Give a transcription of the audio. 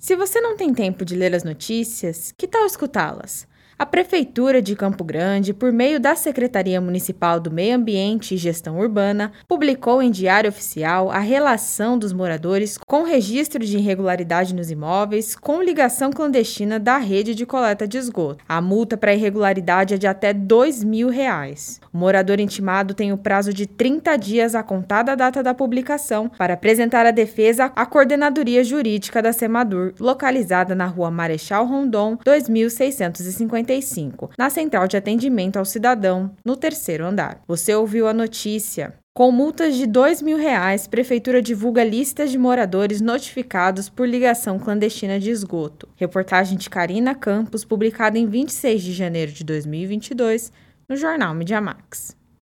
Se você não tem tempo de ler as notícias, que tal escutá-las? A Prefeitura de Campo Grande, por meio da Secretaria Municipal do Meio Ambiente e Gestão Urbana, publicou em Diário Oficial a relação dos moradores com registro de irregularidade nos imóveis com ligação clandestina da rede de coleta de esgoto. A multa para irregularidade é de até 2 mil reais. O morador intimado tem o prazo de 30 dias a contar da data da publicação para apresentar a defesa à Coordenadoria Jurídica da Semadur, localizada na rua Marechal Rondon, 2650 na Central de Atendimento ao Cidadão, no terceiro andar. Você ouviu a notícia. Com multas de 2 mil reais, Prefeitura divulga listas de moradores notificados por ligação clandestina de esgoto. Reportagem de Karina Campos, publicada em 26 de janeiro de 2022, no jornal Mediamax.